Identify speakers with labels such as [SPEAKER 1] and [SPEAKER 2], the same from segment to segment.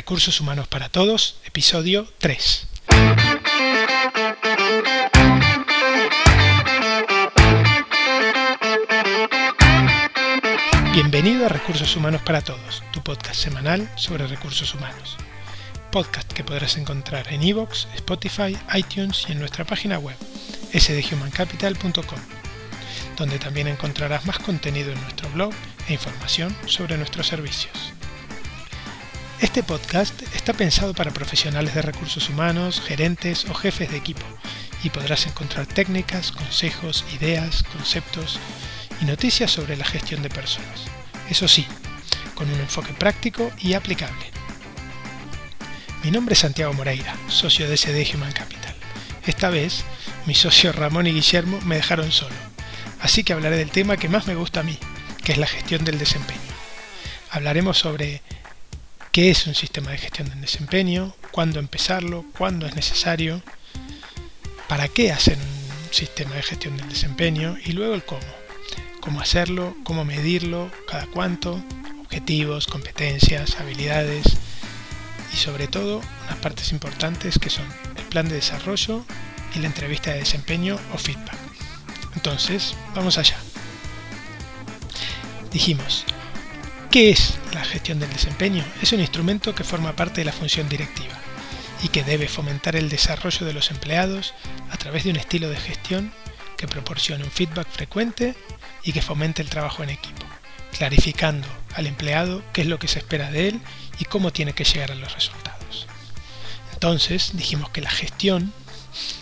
[SPEAKER 1] Recursos Humanos para Todos, episodio 3. Bienvenido a Recursos Humanos para Todos, tu podcast semanal sobre recursos humanos. Podcast que podrás encontrar en iVoox, Spotify, iTunes y en nuestra página web sdhumancapital.com, donde también encontrarás más contenido en nuestro blog e información sobre nuestros servicios. Este podcast está pensado para profesionales de recursos humanos, gerentes o jefes de equipo y podrás encontrar técnicas, consejos, ideas, conceptos y noticias sobre la gestión de personas. Eso sí, con un enfoque práctico y aplicable. Mi nombre es Santiago Moreira, socio de SD Human Capital. Esta vez, mi socio Ramón y Guillermo me dejaron solo, así que hablaré del tema que más me gusta a mí, que es la gestión del desempeño. Hablaremos sobre qué es un sistema de gestión del desempeño, cuándo empezarlo, cuándo es necesario, para qué hacer un sistema de gestión del desempeño y luego el cómo. Cómo hacerlo, cómo medirlo, cada cuánto, objetivos, competencias, habilidades y sobre todo unas partes importantes que son el plan de desarrollo y la entrevista de desempeño o feedback. Entonces, vamos allá. Dijimos, ¿Qué es la gestión del desempeño? Es un instrumento que forma parte de la función directiva y que debe fomentar el desarrollo de los empleados a través de un estilo de gestión que proporcione un feedback frecuente y que fomente el trabajo en equipo, clarificando al empleado qué es lo que se espera de él y cómo tiene que llegar a los resultados. Entonces dijimos que la gestión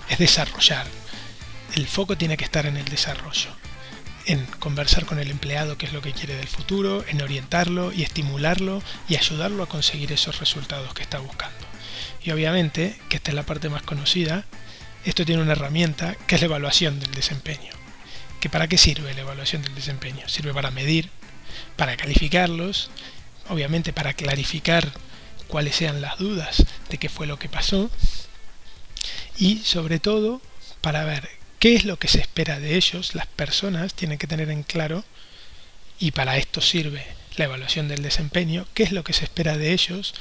[SPEAKER 1] es desarrollar. El foco tiene que estar en el desarrollo en conversar con el empleado qué es lo que quiere del futuro, en orientarlo y estimularlo y ayudarlo a conseguir esos resultados que está buscando. Y obviamente, que esta es la parte más conocida, esto tiene una herramienta que es la evaluación del desempeño. ¿Que ¿Para qué sirve la evaluación del desempeño? Sirve para medir, para calificarlos, obviamente para clarificar cuáles sean las dudas de qué fue lo que pasó y sobre todo para ver qué es lo que se espera de ellos, las personas tienen que tener en claro, y para esto sirve la evaluación del desempeño, qué es lo que se espera de ellos,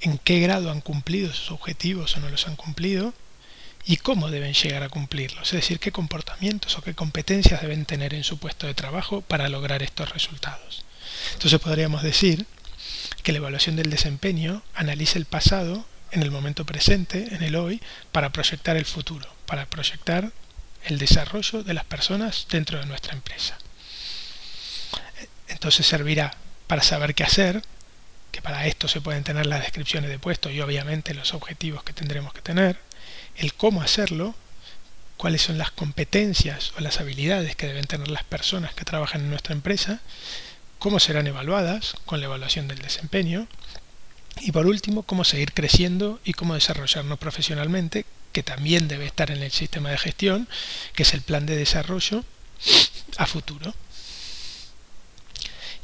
[SPEAKER 1] en qué grado han cumplido sus objetivos o no los han cumplido, y cómo deben llegar a cumplirlos, es decir, qué comportamientos o qué competencias deben tener en su puesto de trabajo para lograr estos resultados. Entonces podríamos decir que la evaluación del desempeño analiza el pasado en el momento presente, en el hoy, para proyectar el futuro, para proyectar el desarrollo de las personas dentro de nuestra empresa. Entonces servirá para saber qué hacer, que para esto se pueden tener las descripciones de puesto y obviamente los objetivos que tendremos que tener, el cómo hacerlo, cuáles son las competencias o las habilidades que deben tener las personas que trabajan en nuestra empresa, cómo serán evaluadas con la evaluación del desempeño y por último cómo seguir creciendo y cómo desarrollarnos profesionalmente que también debe estar en el sistema de gestión, que es el plan de desarrollo a futuro.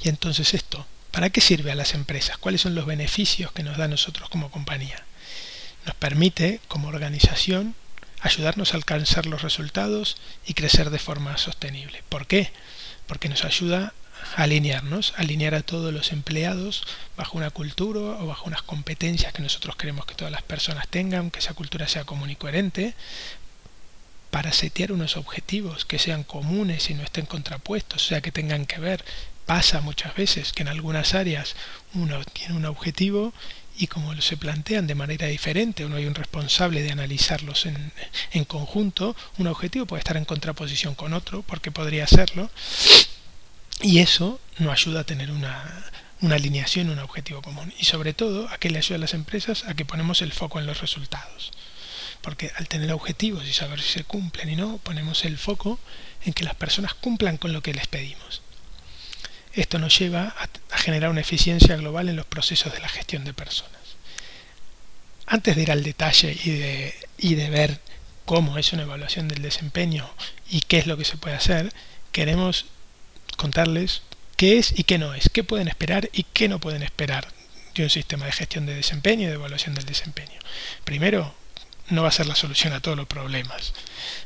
[SPEAKER 1] Y entonces esto, ¿para qué sirve a las empresas? ¿Cuáles son los beneficios que nos da a nosotros como compañía? Nos permite, como organización, ayudarnos a alcanzar los resultados y crecer de forma sostenible. ¿Por qué? Porque nos ayuda alinearnos, alinear a todos los empleados bajo una cultura o bajo unas competencias que nosotros queremos que todas las personas tengan, que esa cultura sea común y coherente, para setear unos objetivos que sean comunes y no estén contrapuestos, o sea, que tengan que ver. Pasa muchas veces que en algunas áreas uno tiene un objetivo y como se plantean de manera diferente, uno hay un responsable de analizarlos en, en conjunto, un objetivo puede estar en contraposición con otro, porque podría serlo, y eso nos ayuda a tener una, una alineación, un objetivo común. Y sobre todo, ¿a qué le ayuda a las empresas? A que ponemos el foco en los resultados. Porque al tener objetivos y saber si se cumplen y no, ponemos el foco en que las personas cumplan con lo que les pedimos. Esto nos lleva a, generar una eficiencia global en los procesos de la gestión de personas. Antes de ir al detalle y de, y de ver cómo es una evaluación del desempeño y qué es lo que se puede hacer, queremos contarles qué es y qué no es, qué pueden esperar y qué no pueden esperar de un sistema de gestión de desempeño y de evaluación del desempeño. Primero, no va a ser la solución a todos los problemas.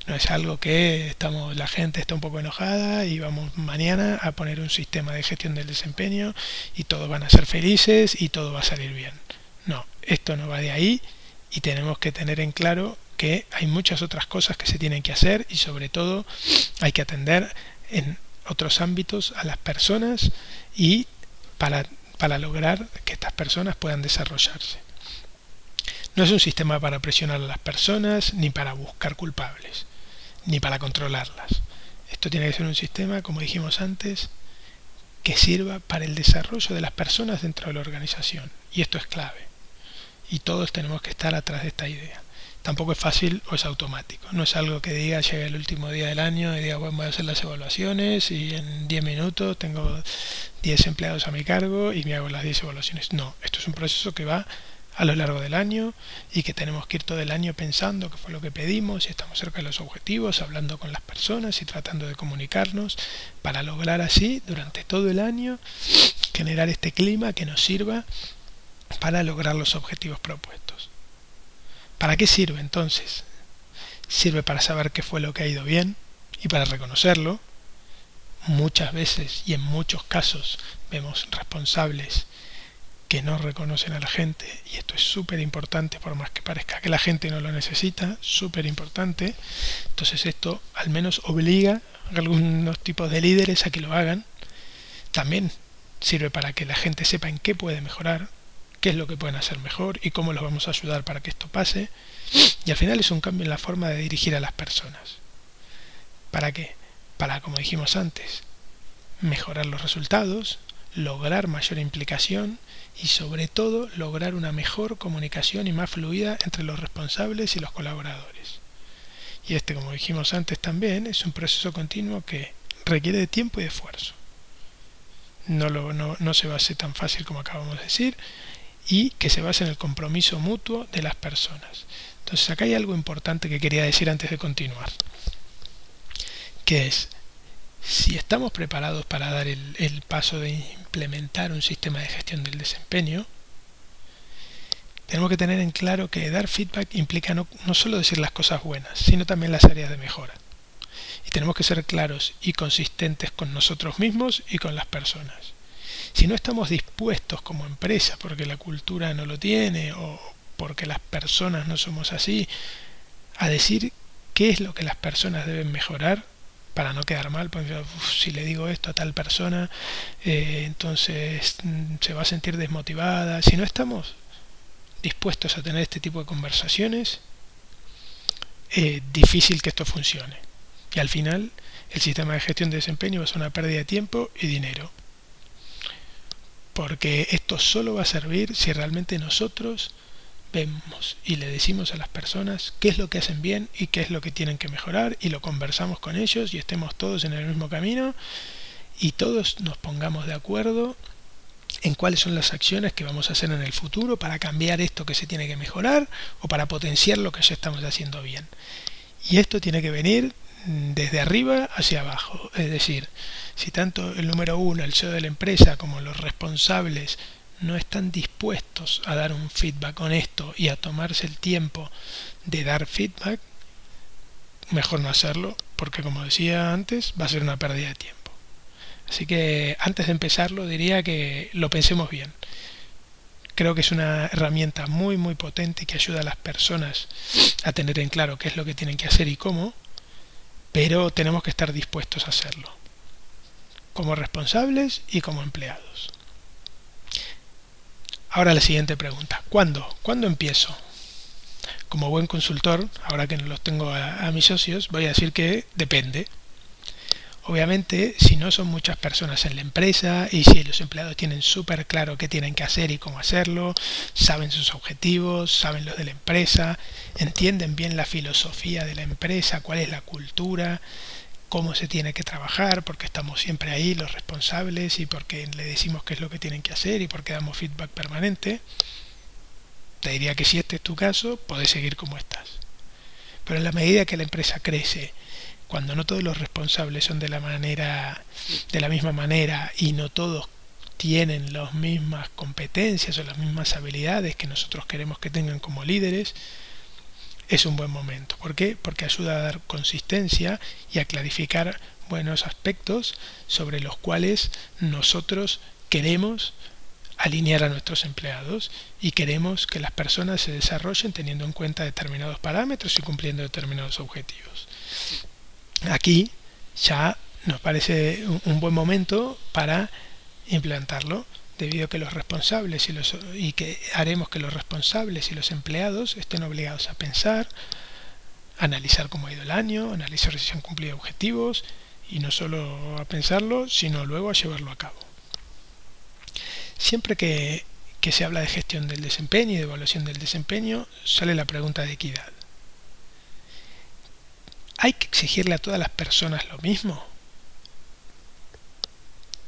[SPEAKER 1] No es algo que estamos, la gente está un poco enojada y vamos mañana a poner un sistema de gestión del desempeño y todos van a ser felices y todo va a salir bien. No, esto no va de ahí y tenemos que tener en claro que hay muchas otras cosas que se tienen que hacer y sobre todo hay que atender en otros ámbitos a las personas y para, para lograr que estas personas puedan desarrollarse. No es un sistema para presionar a las personas ni para buscar culpables, ni para controlarlas. Esto tiene que ser un sistema, como dijimos antes, que sirva para el desarrollo de las personas dentro de la organización. Y esto es clave. Y todos tenemos que estar atrás de esta idea tampoco es fácil o es automático. No es algo que diga, llega el último día del año y diga, bueno, voy a hacer las evaluaciones y en 10 minutos tengo 10 empleados a mi cargo y me hago las 10 evaluaciones. No, esto es un proceso que va a lo largo del año y que tenemos que ir todo el año pensando qué fue lo que pedimos, si estamos cerca de los objetivos, hablando con las personas y tratando de comunicarnos para lograr así durante todo el año generar este clima que nos sirva para lograr los objetivos propuestos. ¿Para qué sirve entonces? Sirve para saber qué fue lo que ha ido bien y para reconocerlo. Muchas veces y en muchos casos vemos responsables que no reconocen a la gente y esto es súper importante por más que parezca que la gente no lo necesita, súper importante. Entonces esto al menos obliga a algunos tipos de líderes a que lo hagan. También sirve para que la gente sepa en qué puede mejorar, qué es lo que pueden hacer mejor y cómo los vamos a ayudar para que esto pase. Y al final es un cambio en la forma de dirigir a las personas. ¿Para qué? Para, como dijimos antes, mejorar los resultados, lograr mayor implicación y sobre todo lograr una mejor comunicación y más fluida entre los responsables y los colaboradores. Y este, como dijimos antes también, es un proceso continuo que requiere de tiempo y de esfuerzo. No, lo, no, no se va a hacer tan fácil como acabamos de decir, y que se base en el compromiso mutuo de las personas. Entonces acá hay algo importante que quería decir antes de continuar, que es, si estamos preparados para dar el, paso de implementar un sistema de gestión del desempeño, tenemos que tener en claro que dar feedback implica no solo decir las cosas buenas, sino también las áreas de mejora. Y tenemos que ser claros y consistentes con nosotros mismos y con las personas. Si no estamos dispuestos como empresa, porque la cultura no lo tiene o porque las personas no somos así, a decir qué es lo que las personas deben mejorar para no quedar mal, porque si le digo esto a tal persona, eh, entonces mm, se va a sentir desmotivada. Si no estamos dispuestos a tener este tipo de conversaciones, es difícil que esto funcione. Y al final, el sistema de gestión de desempeño ser una pérdida de tiempo y dinero porque esto solo va a servir si realmente nosotros vemos y le decimos a las personas qué es lo que hacen bien y qué es lo que tienen que mejorar y lo conversamos con ellos y estemos todos en el mismo camino y todos nos pongamos de acuerdo en cuáles son las acciones que vamos a hacer en el futuro para cambiar esto que se tiene que mejorar o para potenciar lo que ya estamos haciendo bien. Y esto tiene que venir desde arriba hacia abajo. Es decir, si tanto el número uno, el CEO de la empresa, como los responsables no están dispuestos a dar un feedback honesto y a tomarse el tiempo de dar feedback, mejor no hacerlo, porque como decía antes, va a ser una pérdida de tiempo. Así que antes de empezarlo diría que lo pensemos bien. Creo que es una herramienta muy muy potente que ayuda a las personas a tener en claro qué es lo que tienen que hacer y cómo, pero tenemos que estar dispuestos a hacerlo, como responsables y como empleados. Ahora la siguiente pregunta, ¿cuándo? ¿Cuándo empiezo? Como buen consultor, ahora que los tengo a, a mis socios, voy a decir que depende. Obviamente, si no son muchas personas en la empresa y si los empleados tienen súper claro qué tienen que hacer y cómo hacerlo, saben sus objetivos, saben los de la empresa, entienden bien la filosofía de la empresa, cuál es la cultura, cómo se tiene que trabajar, porque estamos siempre ahí los responsables y porque le decimos qué es lo que tienen que hacer y porque damos feedback permanente, te diría que si este es tu caso, puedes seguir como estás. Pero en la medida que la empresa crece, cuando no todos los responsables son de la manera de la misma manera y no todos tienen las mismas competencias o las mismas habilidades que nosotros queremos que tengan como líderes, es un buen momento. ¿Por qué? Porque ayuda a dar consistencia y a clarificar buenos aspectos sobre los cuales nosotros queremos alinear a nuestros empleados y queremos que las personas se desarrollen teniendo en cuenta determinados parámetros y cumpliendo determinados objetivos. Aquí ya nos parece un buen momento para implantarlo debido a que los responsables y, los, que haremos que los responsables y los empleados estén obligados a pensar, analizar cómo ha ido el año, analizar si se han cumplido objetivos y no solo a pensarlo, sino luego a llevarlo a cabo. Siempre que se habla de gestión del desempeño y de evaluación del desempeño, sale la pregunta de equidad. ¿Hay que exigirle a todas las personas lo mismo?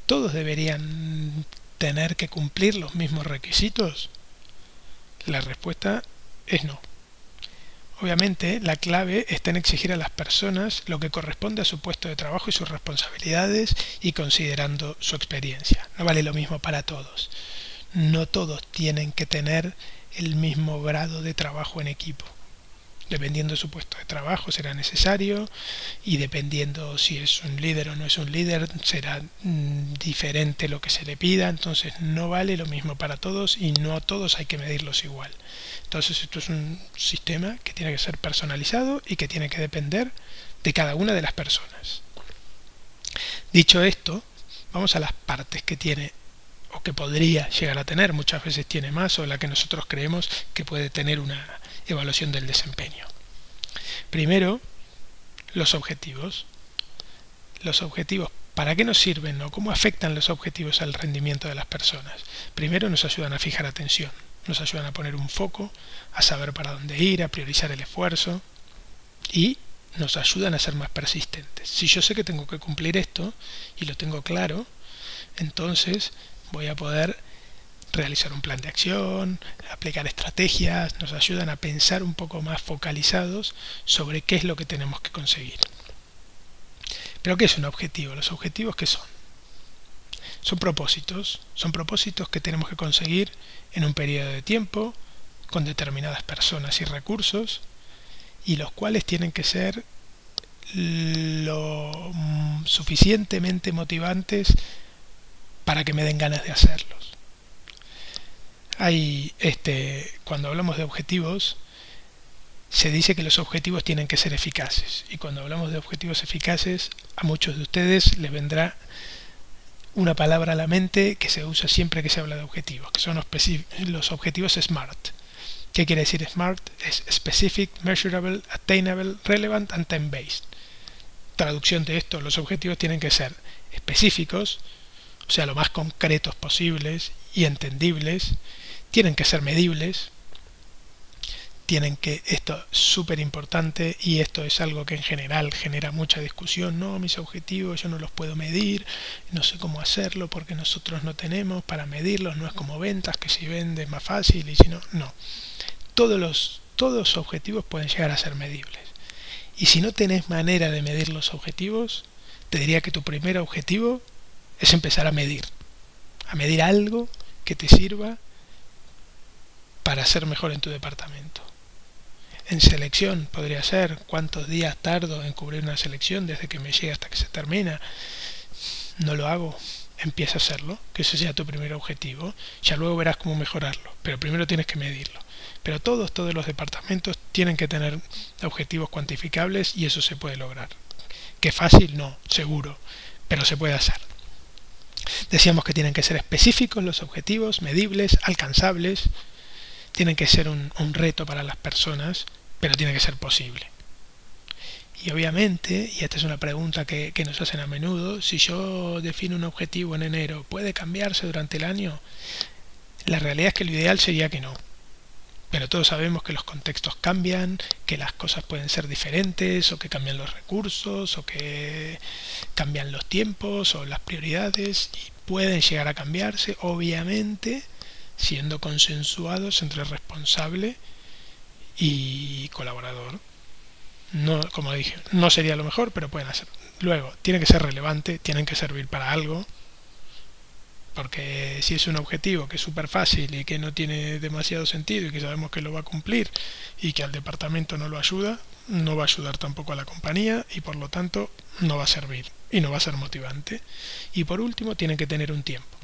[SPEAKER 1] ¿Todos deberían tener que cumplir los mismos requisitos? La respuesta es no. Obviamente, la clave está en exigir a las personas lo que corresponde a su puesto de trabajo y sus responsabilidades y considerando su experiencia. No vale lo mismo para todos. No todos tienen que tener el mismo grado de trabajo en equipo dependiendo de su puesto de trabajo será necesario y dependiendo si es un líder o no es un líder será mm, diferente lo que se le pida, entonces no vale lo mismo para todos y no a todos hay que medirlos igual. Entonces esto es un sistema que tiene que ser personalizado y que tiene que depender de cada una de las personas. Dicho esto, vamos a las partes que tiene o que podría llegar a tener, muchas veces tiene más o la que nosotros creemos que puede tener una evaluación del desempeño. Primero, los objetivos. Los objetivos, ¿para qué nos sirven o cómo afectan los objetivos al rendimiento de las personas? Primero nos ayudan a fijar atención, nos ayudan a poner un foco, a saber para dónde ir, a priorizar el esfuerzo y nos ayudan a ser más persistentes. Si yo sé que tengo que cumplir esto y lo tengo claro, entonces voy a poder realizar un plan de acción, aplicar estrategias, nos ayudan a pensar un poco más focalizados sobre qué es lo que tenemos que conseguir. Pero ¿qué es un objetivo? Los objetivos qué son? Son propósitos, son propósitos que tenemos que conseguir en un periodo de tiempo, con determinadas personas y recursos, y los cuales tienen que ser lo suficientemente motivantes para que me den ganas de hacerlos hay este cuando hablamos de objetivos se dice que los objetivos tienen que ser eficaces y cuando hablamos de objetivos eficaces a muchos de ustedes les vendrá una palabra a la mente que se usa siempre que se habla de objetivos, que son los objetivos SMART. ¿Qué quiere decir SMART? Es Specific, Measurable, Attainable, Relevant and Time-Based. Traducción de esto, los objetivos tienen que ser específicos, o sea, lo más concretos posibles y entendibles, tienen que ser medibles, tienen que, esto es súper importante y esto es algo que en general genera mucha discusión, no, mis objetivos yo no los puedo medir, no sé cómo hacerlo porque nosotros no tenemos para medirlos, no es como ventas que si vende más fácil y si no, no. Todos los, todos los objetivos pueden llegar a ser medibles. Y si no tenés manera de medir los objetivos, te diría que tu primer objetivo es empezar a medir, a medir algo que te sirva para ser mejor en tu departamento. En selección podría ser cuántos días tardo en cubrir una selección desde que me llega hasta que se termina. No lo hago, empieza a hacerlo, que ese sea tu primer objetivo. Ya luego verás cómo mejorarlo, pero primero tienes que medirlo. Pero todos, todos los departamentos tienen que tener objetivos cuantificables y eso se puede lograr. Que fácil, no, seguro, pero se puede hacer. Decíamos que tienen que ser específicos los objetivos, medibles, alcanzables, tienen que ser un, reto para las personas, pero tiene que ser posible. Y obviamente, y esta es una pregunta que, que, nos hacen a menudo, si yo defino un objetivo en enero, ¿puede cambiarse durante el año? La realidad es que lo ideal sería que no. Pero todos sabemos que los contextos cambian, que las cosas pueden ser diferentes, o que cambian los recursos, o que cambian los tiempos, o las prioridades, y pueden llegar a cambiarse, obviamente, siendo consensuados entre responsable y colaborador. No, como dije, no sería lo mejor, pero pueden hacer. Luego, tiene que ser relevante, tienen que servir para algo, porque si es un objetivo que es súper fácil y que no tiene demasiado sentido y que sabemos que lo va a cumplir y que al departamento no lo ayuda, no va a ayudar tampoco a la compañía y por lo tanto no va a servir y no va a ser motivante. Y por último, tiene que tener un tiempo.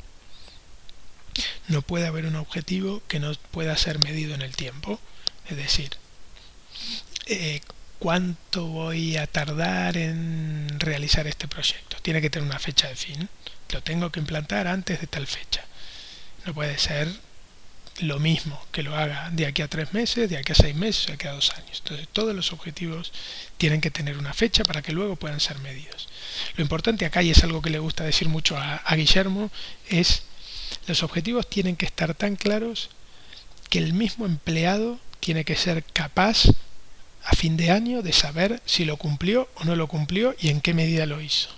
[SPEAKER 1] No puede haber un objetivo que no pueda ser medido en el tiempo. Es decir, eh, ¿cuánto voy a tardar en realizar este proyecto? Tiene que tener una fecha de fin. Lo tengo que implantar antes de tal fecha. No puede ser lo mismo que lo haga de aquí a tres meses, de aquí a seis meses, de aquí a dos años. Entonces todos los objetivos tienen que tener una fecha para que luego puedan ser medidos. Lo importante acá, y es algo que le gusta decir mucho a, a Guillermo, es los objetivos tienen que estar tan claros que el mismo empleado tiene que ser capaz a fin de año de saber si lo cumplió o no lo cumplió y en qué medida lo hizo.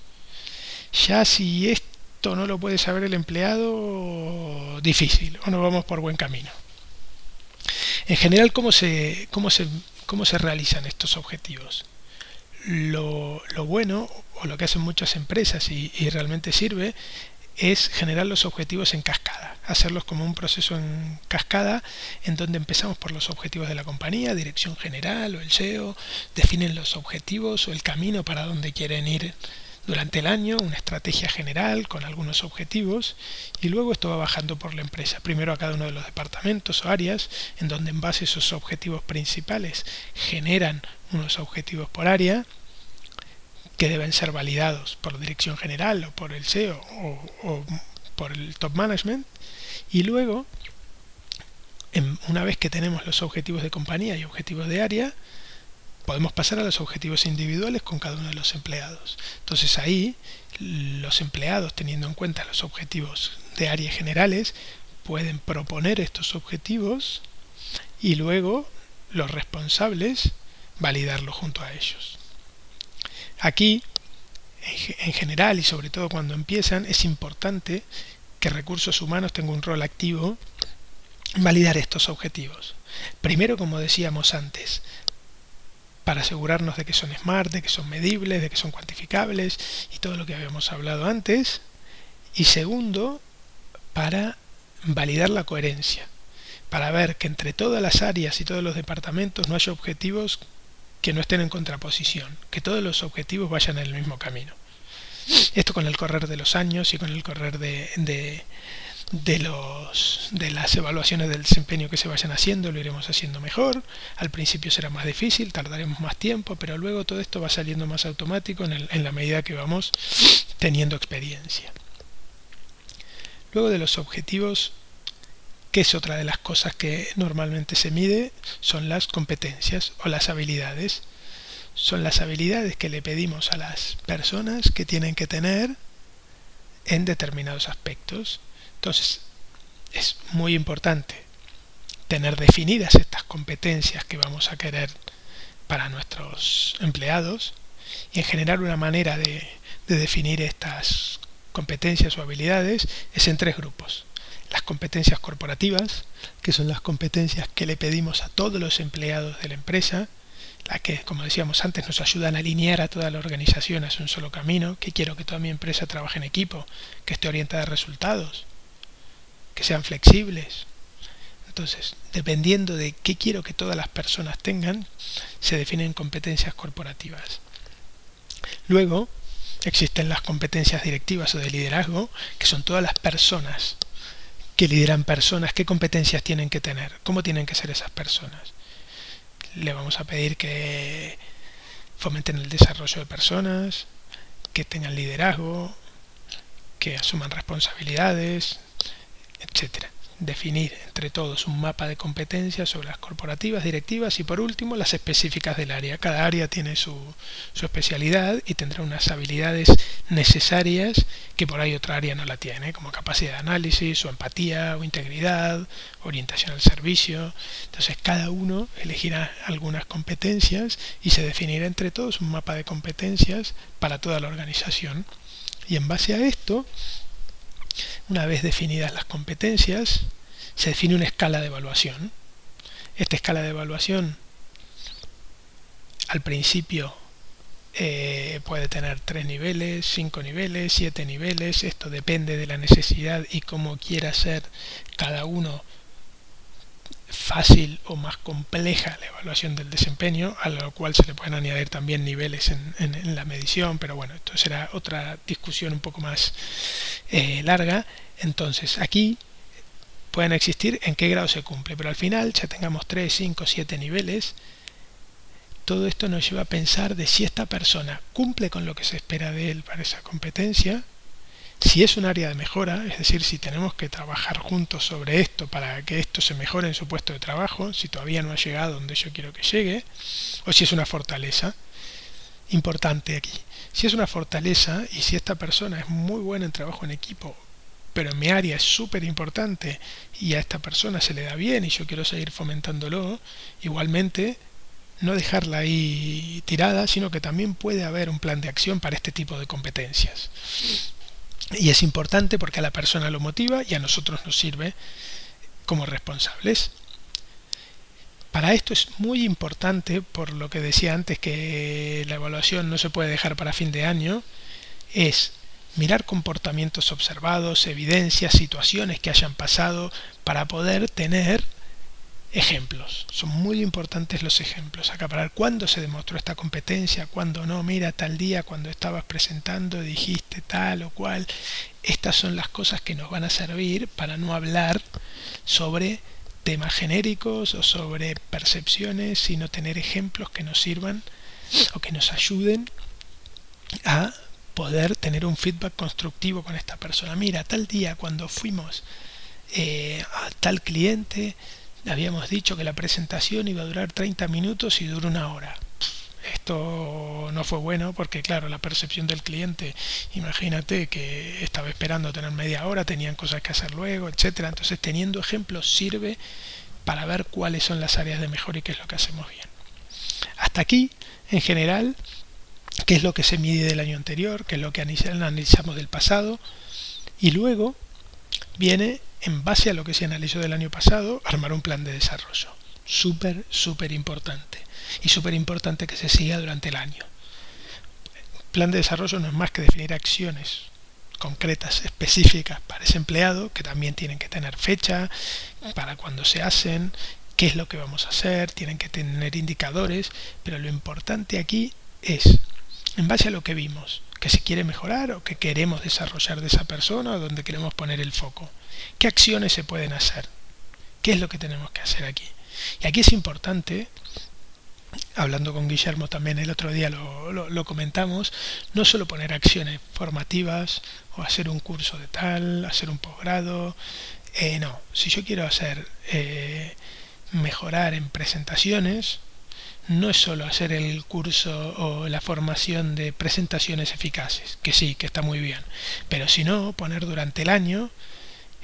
[SPEAKER 1] Ya si esto no lo puede saber el empleado, difícil, o no vamos por buen camino. En general, ¿cómo se, cómo se, cómo se realizan estos objetivos? Lo, lo, bueno, o lo que hacen muchas empresas y, y realmente sirve, es generar los objetivos en cascada, hacerlos como un proceso en cascada en donde empezamos por los objetivos de la compañía, dirección general o el SEO, definen los objetivos o el camino para donde quieren ir durante el año, una estrategia general con algunos objetivos y luego esto va bajando por la empresa, primero a cada uno de los departamentos o áreas en donde en base a esos objetivos principales generan unos objetivos por área que deben ser validados por la dirección general o por el SEO o, por el top management. Y luego en, una vez que tenemos los objetivos de compañía y objetivos de área podemos pasar a los objetivos individuales con cada uno de los empleados. Entonces ahí los empleados teniendo en cuenta los objetivos de área generales pueden proponer estos objetivos y luego los responsables validarlo junto a ellos Aquí, en general y sobre todo cuando empiezan, es importante que recursos humanos tengan un rol activo en validar estos objetivos. Primero, como decíamos antes, para asegurarnos de que son smart, de que son medibles, de que son cuantificables y todo lo que habíamos hablado antes. Y segundo, para validar la coherencia, para ver que entre todas las áreas y todos los departamentos no haya objetivos que no estén en contraposición, que todos los objetivos vayan en el mismo camino. Esto con el correr de los años y con el correr de, de, los, de las evaluaciones del desempeño que se vayan haciendo, lo iremos haciendo mejor. Al principio será más difícil, tardaremos más tiempo, pero luego todo esto va saliendo más automático en, en la medida que vamos teniendo experiencia. Luego de los objetivos que es otra de las cosas que normalmente se mide, son las competencias o las habilidades. Son las habilidades que le pedimos a las personas que tienen que tener en determinados aspectos. Entonces, es muy importante tener definidas estas competencias que vamos a querer para nuestros empleados y en general una manera de, de definir estas competencias o habilidades es en tres grupos las competencias corporativas, que son las competencias que le pedimos a todos los empleados de la empresa, las que, como decíamos antes, nos ayudan a alinear a toda la organización hacia un solo camino, que quiero que toda mi empresa trabaje en equipo, que esté orientada a resultados, que sean flexibles. Entonces, dependiendo de qué quiero que todas las personas tengan, se definen competencias corporativas. Luego, existen las competencias directivas o de liderazgo, que son todas las personas que lideran personas, qué competencias tienen que tener, cómo tienen que ser esas personas. Le vamos a pedir que fomenten el desarrollo de personas, que tengan liderazgo, que asuman responsabilidades, etcétera definir entre todos un mapa de competencias sobre las corporativas, directivas y por último las específicas del área. Cada área tiene su, especialidad y tendrá unas habilidades necesarias que por ahí otra área no la tiene, como capacidad de análisis o empatía o integridad, orientación al servicio. Entonces cada uno elegirá algunas competencias y se definirá entre todos un mapa de competencias para toda la organización. Y en base a esto, una vez definidas las competencias, se define una escala de evaluación. Esta escala de evaluación al principio eh, puede tener tres niveles, cinco niveles, siete niveles. Esto depende de la necesidad y cómo quiera ser cada uno fácil o más compleja la evaluación del desempeño, a lo cual se le pueden añadir también niveles en, la medición, pero bueno, esto será otra discusión un poco más eh, larga. Entonces, aquí pueden existir, en qué grado se cumple, pero al final ya tengamos 3, 5, 7 niveles, todo esto nos lleva a pensar de si esta persona cumple con lo que se espera de él para esa competencia, si es un área de mejora, es decir, si tenemos que trabajar juntos sobre esto para que esto se mejore en su puesto de trabajo, si todavía no ha llegado donde yo quiero que llegue, o si es una fortaleza. Importante aquí. Si es una fortaleza y si esta persona es muy buena en trabajo en equipo, pero en mi área es súper importante y a esta persona se le da bien y yo quiero seguir fomentándolo, igualmente no dejarla ahí tirada, sino que también puede haber un plan de acción para este tipo de competencias. Y es importante porque a la persona lo motiva y a nosotros nos sirve como responsables. Para esto es muy importante, por lo que decía antes que la evaluación no se puede dejar para fin de año, es mirar comportamientos observados, evidencias, situaciones que hayan pasado para poder tener ejemplos. Son muy importantes los ejemplos. Acaparar cuándo se demostró esta competencia, cuándo no. Mira, tal día cuando estabas presentando dijiste tal o cual. Estas son las cosas que nos van a servir para no hablar sobre temas genéricos o sobre percepciones, sino tener ejemplos que nos sirvan o que nos ayuden a poder tener un feedback constructivo con esta persona. Mira, tal día cuando fuimos eh, a tal cliente, habíamos dicho que la presentación iba a durar 30 minutos y duró una hora. Esto no fue bueno porque, claro, la percepción del cliente, imagínate que estaba esperando tener media hora, tenían cosas que hacer luego, etcétera. Entonces, teniendo ejemplos sirve para ver cuáles son las áreas de mejora y qué es lo que hacemos bien. Hasta aquí, en general, qué es lo que se mide del año anterior, qué es lo que analizamos del pasado, y luego viene en base a lo que se analizó del año pasado, armar un plan de desarrollo. Súper, súper importante. Y súper importante que se siga durante el año. Plan de desarrollo no es más que definir acciones concretas, específicas para ese empleado, que también tienen que tener fecha, para cuando se hacen, qué es lo que vamos a hacer, tienen que tener indicadores, pero lo importante aquí es, en base a lo que vimos, que se quiere mejorar o que queremos desarrollar de esa persona o donde queremos poner el foco. ¿Qué acciones se pueden hacer? ¿Qué es lo que tenemos que hacer aquí? Y aquí es importante, hablando con Guillermo también el otro día lo, comentamos, no solo poner acciones formativas o hacer un curso de tal, hacer un posgrado, eh, no, si yo quiero hacer eh, mejorar en presentaciones, no es solo hacer el curso o la formación de presentaciones eficaces, que sí, que está muy bien, pero si no, poner durante el año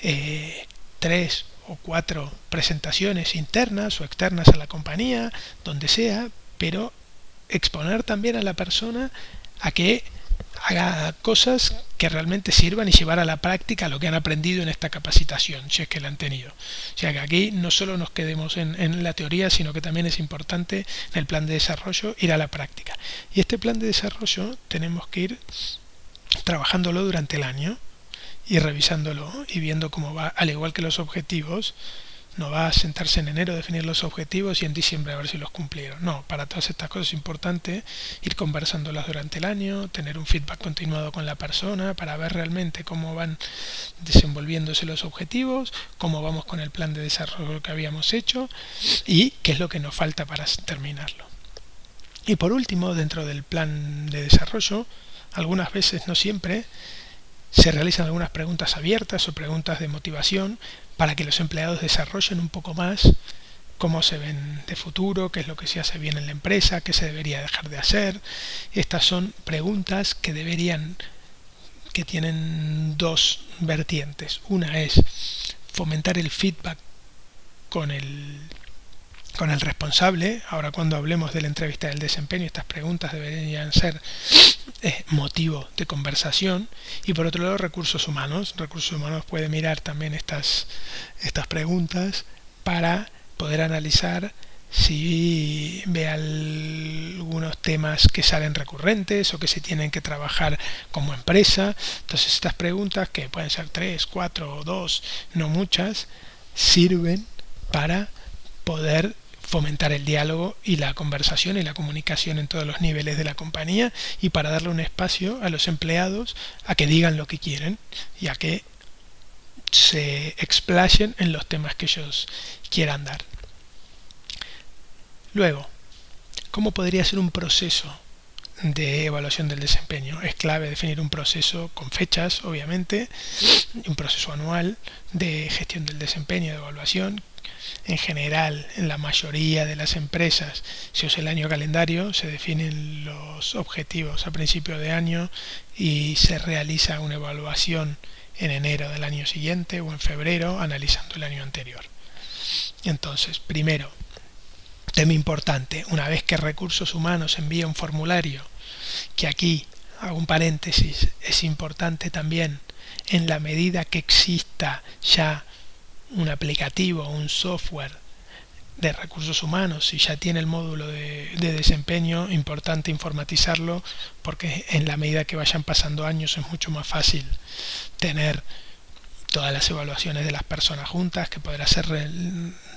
[SPEAKER 1] eh, tres o cuatro presentaciones internas o externas a la compañía, donde sea, pero exponer también a la persona a que haga cosas que realmente sirvan y llevar a la práctica lo que han aprendido en esta capacitación, si es que la han tenido. O sea que aquí no solo nos quedemos en, en, la teoría, sino que también es importante en el plan de desarrollo ir a la práctica. Y este plan de desarrollo tenemos que ir trabajándolo durante el año y revisándolo y viendo cómo va, al igual que los objetivos, no va a sentarse en enero a definir los objetivos y en diciembre a ver si los cumplieron. No, para todas estas cosas es importante ir conversándolas durante el año, tener un feedback continuado con la persona para ver realmente cómo van desenvolviéndose los objetivos, cómo vamos con el plan de desarrollo que habíamos hecho y qué es lo que nos falta para terminarlo. Y por último, dentro del plan de desarrollo, algunas veces, no siempre, se realizan algunas preguntas abiertas o preguntas de motivación para que los empleados desarrollen un poco más cómo se ven de futuro, qué es lo que se hace bien en la empresa, qué se debería dejar de hacer. Estas son preguntas que deberían que tienen dos vertientes. Una es fomentar el feedback con el con el responsable. Ahora cuando hablemos de la entrevista del desempeño, estas preguntas deberían ser eh, motivo de conversación. Y por otro lado, recursos humanos. Recursos humanos puede mirar también estas, estas preguntas para poder analizar si ve algunos temas que salen recurrentes o que se tienen que trabajar como empresa. Entonces estas preguntas, que pueden ser tres, cuatro o dos, no muchas, sirven para poder fomentar el diálogo y la conversación y la comunicación en todos los niveles de la compañía y para darle un espacio a los empleados a que digan lo que quieren y a que se explayen en los temas que ellos quieran dar. Luego, ¿cómo podría ser un proceso de evaluación del desempeño. Es clave definir un proceso con fechas, obviamente, un proceso anual de gestión del desempeño, de evaluación. En general, en la mayoría de las empresas se usa el año calendario, se definen los objetivos a principio de año y se realiza una evaluación en enero del año siguiente o en febrero analizando el año anterior. Entonces, primero, Tema importante, una vez que recursos humanos envía un formulario, que aquí, hago un paréntesis, es importante también en la medida que exista ya un aplicativo, un software de recursos humanos, si ya tiene el módulo de, desempeño, importante informatizarlo porque en la medida que vayan pasando años es mucho más fácil tener todas las evaluaciones de las personas juntas, que podrá ser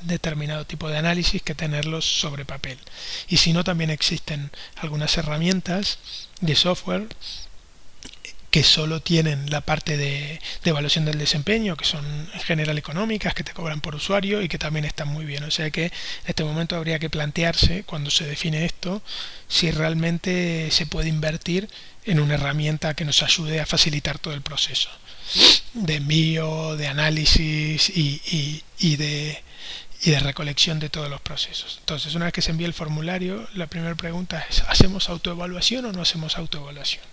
[SPEAKER 1] determinado tipo de análisis que tenerlos sobre papel. Y si no, también existen algunas herramientas de software que solo tienen la parte de, evaluación del desempeño, que son en general económicas, que te cobran por usuario y que también están muy bien. O sea que en este momento habría que plantearse, cuando se define esto, si realmente se puede invertir en una herramienta que nos ayude a facilitar todo el proceso de envío, de análisis y, y, de, y de recolección de todos los procesos. Entonces, una vez que se envía el formulario, la primera pregunta es, ¿hacemos autoevaluación o no hacemos autoevaluación?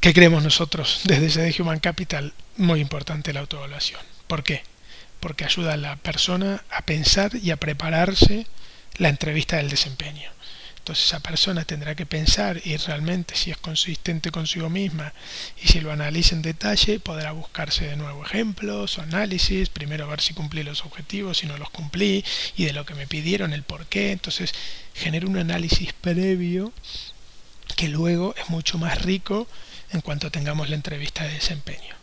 [SPEAKER 1] ¿Qué creemos nosotros desde ese Human Capital? Muy importante la autoevaluación. ¿Por qué? Porque ayuda a la persona a pensar y a prepararse la entrevista del desempeño. Entonces esa persona tendrá que pensar y realmente si es consistente consigo misma y si lo analiza en detalle podrá buscarse de nuevo ejemplos o análisis, primero ver si cumplí los objetivos, si no los cumplí y de lo que me pidieron, el por qué. Entonces genera un análisis previo que luego es mucho más rico en cuanto tengamos la entrevista de desempeño.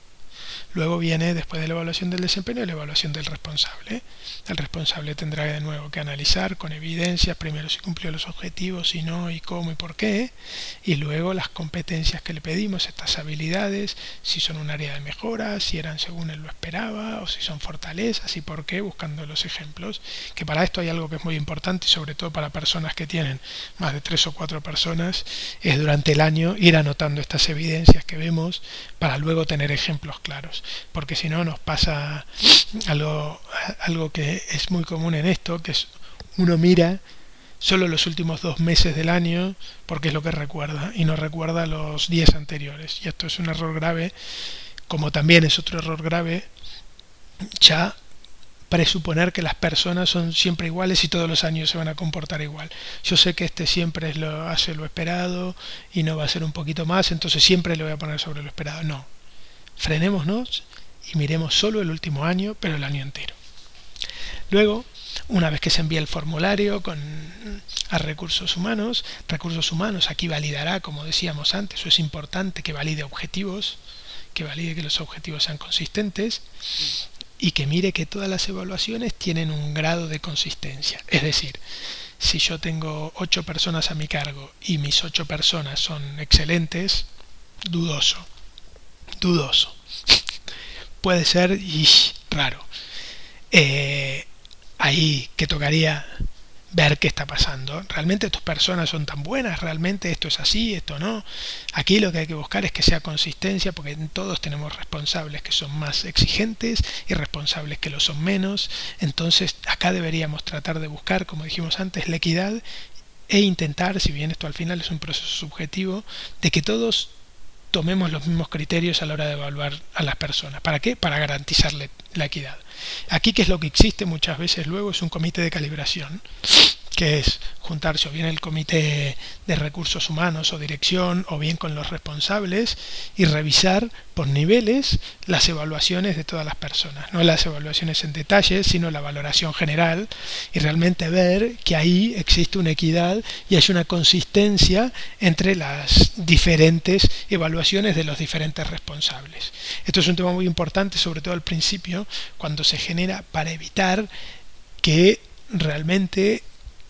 [SPEAKER 1] Luego viene, después de la evaluación del desempeño, la evaluación del responsable. El responsable tendrá de nuevo que analizar con evidencias, primero si cumplió los objetivos, si no, y cómo y por qué, y luego las competencias que le pedimos, estas habilidades, si son un área de mejora, si eran según él lo esperaba, o si son fortalezas y por qué, buscando los ejemplos. Que para esto hay algo que es muy importante, y sobre todo para personas que tienen más de tres o cuatro personas, es durante el año ir anotando estas evidencias que vemos para luego tener ejemplos claros porque si no nos pasa algo, algo que es muy común en esto, que es uno mira solo los últimos dos meses del año porque es lo que recuerda y no recuerda los días anteriores. Y esto es un error grave, como también es otro error grave, ya presuponer que las personas son siempre iguales y todos los años se van a comportar igual. Yo sé que este siempre es lo, hace lo esperado y no va a ser un poquito más, entonces siempre le voy a poner sobre lo esperado. No, frenémonos y miremos solo el último año, pero el año entero. Luego, una vez que se envía el formulario con, a recursos humanos, recursos humanos aquí validará, como decíamos antes, eso es importante que valide objetivos, que valide que los objetivos sean consistentes y que mire que todas las evaluaciones tienen un grado de consistencia. Es decir, si yo tengo ocho personas a mi cargo y mis ocho personas son excelentes, dudoso dudoso. Puede ser raro. Eh, ahí que tocaría ver qué está pasando. ¿Realmente estas personas son tan buenas? ¿Realmente esto es así? ¿Esto no? Aquí lo que hay que buscar es que sea consistencia porque todos tenemos responsables que son más exigentes y responsables que lo son menos. Entonces acá deberíamos tratar de buscar, como dijimos antes, la equidad e intentar, si bien esto al final es un proceso subjetivo, de que todos tomemos los mismos criterios a la hora de evaluar a las personas. ¿Para qué? Para garantizarle la equidad. Aquí, que es lo que existe muchas veces luego, es un comité de calibración que es juntarse o bien el comité de recursos humanos o dirección o bien con los responsables y revisar por niveles las evaluaciones de todas las personas, no las evaluaciones en detalle, sino la valoración general y realmente ver que ahí existe una equidad y hay una consistencia entre las diferentes evaluaciones de los diferentes responsables. Esto es un tema muy importante, sobre todo al principio, cuando se genera para evitar que realmente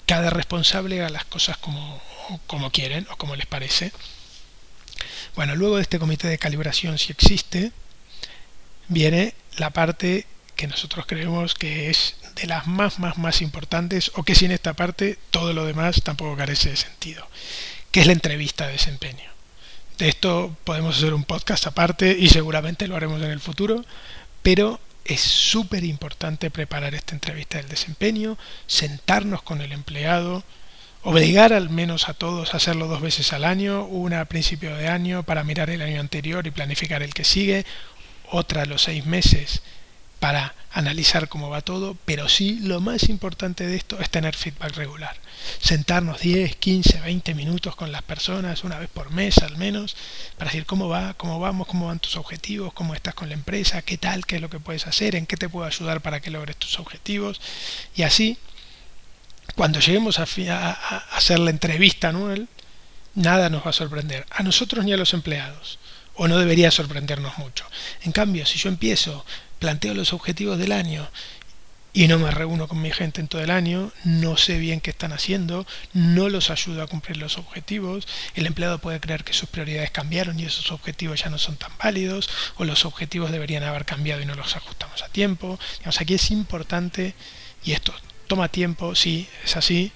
[SPEAKER 1] cada responsable haga las cosas como, como quieren o como les parece. Bueno, luego de este comité de calibración, si existe, viene la parte que nosotros creemos que es de las más, más, más importantes o que sin esta parte todo lo demás tampoco carece de sentido, que es la entrevista de desempeño. De esto podemos hacer un podcast aparte y seguramente lo haremos en el futuro, pero es súper importante preparar esta entrevista del desempeño, sentarnos con el empleado, obligar al menos a todos a hacerlo dos veces al año, una a principio de año para mirar el año anterior y planificar el que sigue, otra a los seis meses para analizar cómo va todo, pero sí lo más importante de esto es tener feedback regular. Sentarnos 10, 15, 20 minutos con las personas, una vez por mes al menos, para decir cómo va, cómo vamos, cómo van tus objetivos, cómo estás con la empresa, qué tal, qué es lo que puedes hacer, en qué te puedo ayudar para que logres tus objetivos. Y así, cuando lleguemos a, hacer la entrevista anual, nada nos va a sorprender, a nosotros ni a los empleados o no debería sorprendernos mucho. En cambio, si yo empiezo, planteo los objetivos del año y no me reúno con mi gente en todo el año, no sé bien qué están haciendo, no los ayudo a cumplir los objetivos, el empleado puede creer que sus prioridades cambiaron y esos objetivos ya no son tan válidos, o los objetivos deberían haber cambiado y no los ajustamos a tiempo. Aquí es importante, y esto toma tiempo, sí, es así,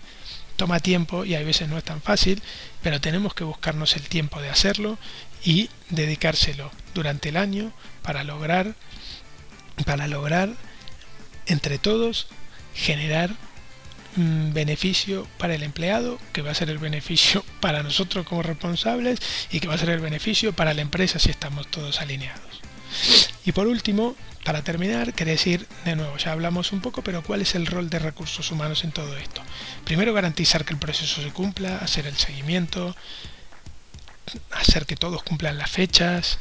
[SPEAKER 1] toma tiempo y a veces no es tan fácil, pero tenemos que buscarnos el tiempo de hacerlo y dedicárselo durante el año para lograr para lograr entre todos generar beneficio para el empleado, que va a ser el beneficio para nosotros como responsables y que va a ser el beneficio para la empresa si estamos todos alineados. Y por último, para terminar, quería decir de nuevo, ya hablamos un poco, pero ¿cuál es el rol de recursos humanos en todo esto? Primero, garantizar que el proceso se cumpla, hacer el seguimiento, hacer que todos cumplan las fechas.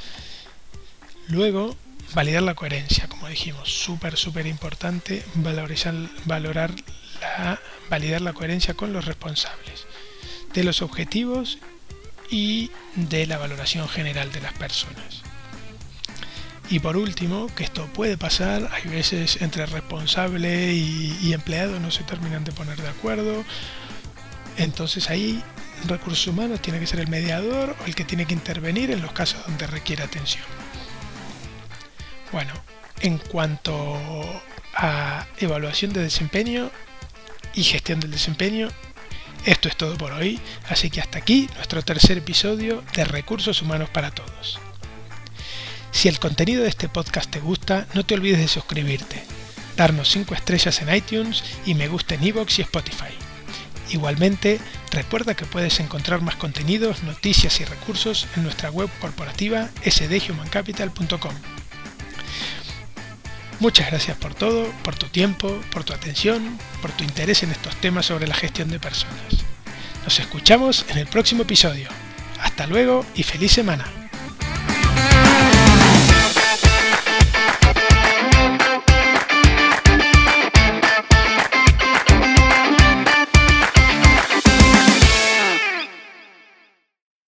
[SPEAKER 1] Luego, validar la coherencia, como dijimos, súper, súper importante, valorizar, valorar la, validar la coherencia con los responsables de los objetivos y de la valoración general de las personas. Y por último, que esto puede pasar, hay veces entre responsable y, y empleado no se terminan de poner de acuerdo, entonces ahí recursos humanos tiene que ser el mediador o el que tiene que intervenir en los casos donde requiere atención. Bueno, en cuanto a evaluación de desempeño y gestión del desempeño, esto es todo por hoy, así que hasta aquí nuestro tercer episodio de Recursos Humanos para Todos. Si el contenido de este podcast te gusta, no te olvides de suscribirte, darnos 5 estrellas en iTunes y me gusta en iVoox y Spotify. Igualmente, recuerda que puedes encontrar más contenidos, noticias y recursos en nuestra web corporativa sdhumancapital.com. Muchas gracias por todo, por tu tiempo, por tu atención, por tu interés en estos temas sobre la gestión de personas. Nos escuchamos en el próximo episodio. Hasta luego y feliz semana.